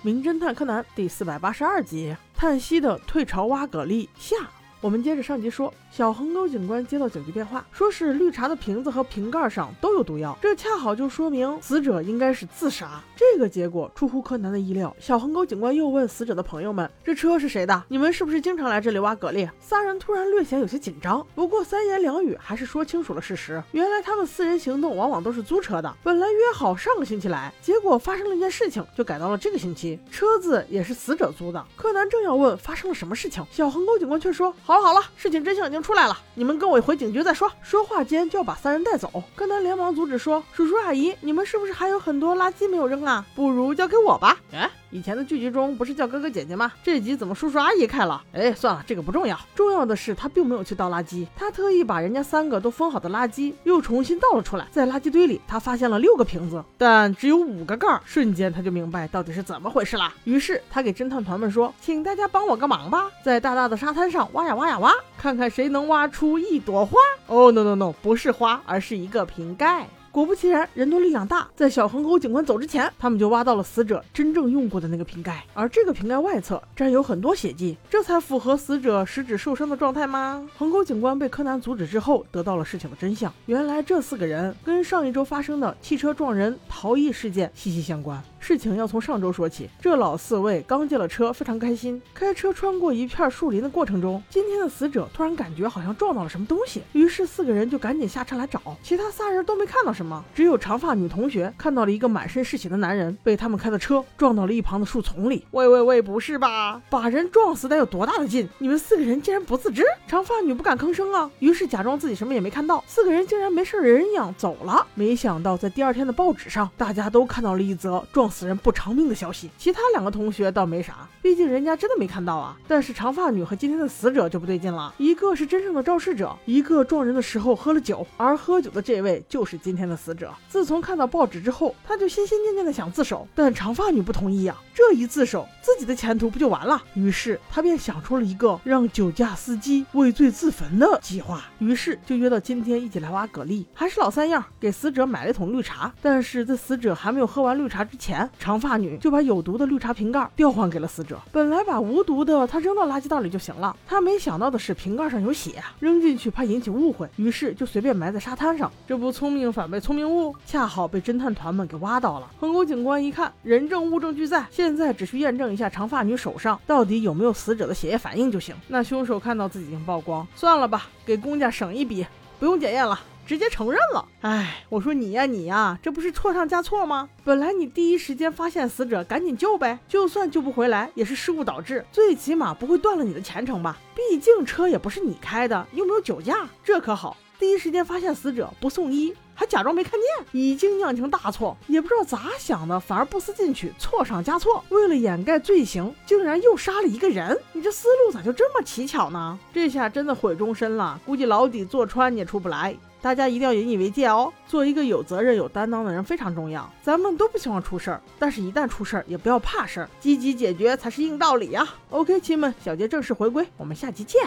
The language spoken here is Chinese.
名侦探柯南》第四百八十二集：叹息的退潮挖蛤蜊下。我们接着上集说，小横沟警官接到警局电话，说是绿茶的瓶子和瓶盖上都有毒药，这恰好就说明死者应该是自杀。这个结果出乎柯南的意料。小横沟警官又问死者的朋友们：“这车是谁的？你们是不是经常来这里挖蛤蜊？”仨人突然略显有些紧张，不过三言两语还是说清楚了事实。原来他们四人行动往往都是租车的，本来约好上个星期来，结果发生了一件事情，就改到了这个星期。车子也是死者租的。柯南正要问发生了什么事情，小横沟警官却说。好了好了，事情真相已经出来了，你们跟我回警局再说。说话间就要把三人带走，柯南连忙阻止说：“叔叔阿姨，你们是不是还有很多垃圾没有扔啊？不如交给我吧。”哎。以前的剧集中不是叫哥哥姐姐吗？这集怎么叔叔阿姨开了？哎，算了，这个不重要。重要的是他并没有去倒垃圾，他特意把人家三个都封好的垃圾又重新倒了出来。在垃圾堆里，他发现了六个瓶子，但只有五个盖儿。瞬间他就明白到底是怎么回事了。于是他给侦探团们说：“请大家帮我个忙吧，在大大的沙滩上挖呀挖呀挖，看看谁能挖出一朵花。”哦，no no no，不是花，而是一个瓶盖。果不其然，人多力量大，在小横沟警官走之前，他们就挖到了死者真正用过的那个瓶盖，而这个瓶盖外侧沾有很多血迹，这才符合死者食指受伤的状态吗？横沟警官被柯南阻止之后，得到了事情的真相。原来这四个人跟上一周发生的汽车撞人逃逸事件息息相关。事情要从上周说起。这老四位刚借了车，非常开心。开车穿过一片树林的过程中，今天的死者突然感觉好像撞到了什么东西，于是四个人就赶紧下车来找。其他仨人都没看到什么，只有长发女同学看到了一个满身是血的男人被他们开的车撞到了一旁的树丛里。喂喂喂，不是吧？把人撞死得有多大的劲？你们四个人竟然不自知？长发女不敢吭声啊，于是假装自己什么也没看到。四个人竟然没事人一样走了。没想到在第二天的报纸上，大家都看到了一则撞。死人不偿命的消息，其他两个同学倒没啥，毕竟人家真的没看到啊。但是长发女和今天的死者就不对劲了，一个是真正的肇事者，一个撞人的时候喝了酒，而喝酒的这位就是今天的死者。自从看到报纸之后，他就心心念念的想自首，但长发女不同意呀。这一自首，自己的前途不就完了？于是他便想出了一个让酒驾司机畏罪自焚的计划，于是就约到今天一起来挖蛤蜊，还是老三样，给死者买了一桶绿茶。但是在死者还没有喝完绿茶之前，长发女就把有毒的绿茶瓶盖调换给了死者。本来把无毒的他扔到垃圾袋里就行了，他没想到的是瓶盖上有血，扔进去怕引起误会，于是就随便埋在沙滩上。这不聪明反被聪明误，恰好被侦探团们给挖到了。横沟警官一看，人证物证俱在，现在只需验证一下长发女手上到底有没有死者的血液反应就行。那凶手看到自己已经曝光，算了吧，给公家省一笔，不用检验了。直接承认了，哎，我说你呀你呀，这不是错上加错吗？本来你第一时间发现死者，赶紧救呗，就算救不回来，也是失误导致，最起码不会断了你的前程吧？毕竟车也不是你开的，又没有酒驾，这可好，第一时间发现死者不送医，还假装没看见，已经酿成大错，也不知道咋想的，反而不思进取，错上加错，为了掩盖罪行，竟然又杀了一个人，你这思路咋就这么蹊跷呢？这下真的毁终身了，估计牢底坐穿你也出不来。大家一定要引以为戒哦，做一个有责任、有担当的人非常重要。咱们都不希望出事儿，但是一旦出事儿，也不要怕事儿，积极解决才是硬道理呀。OK，亲们，小杰正式回归，我们下期见。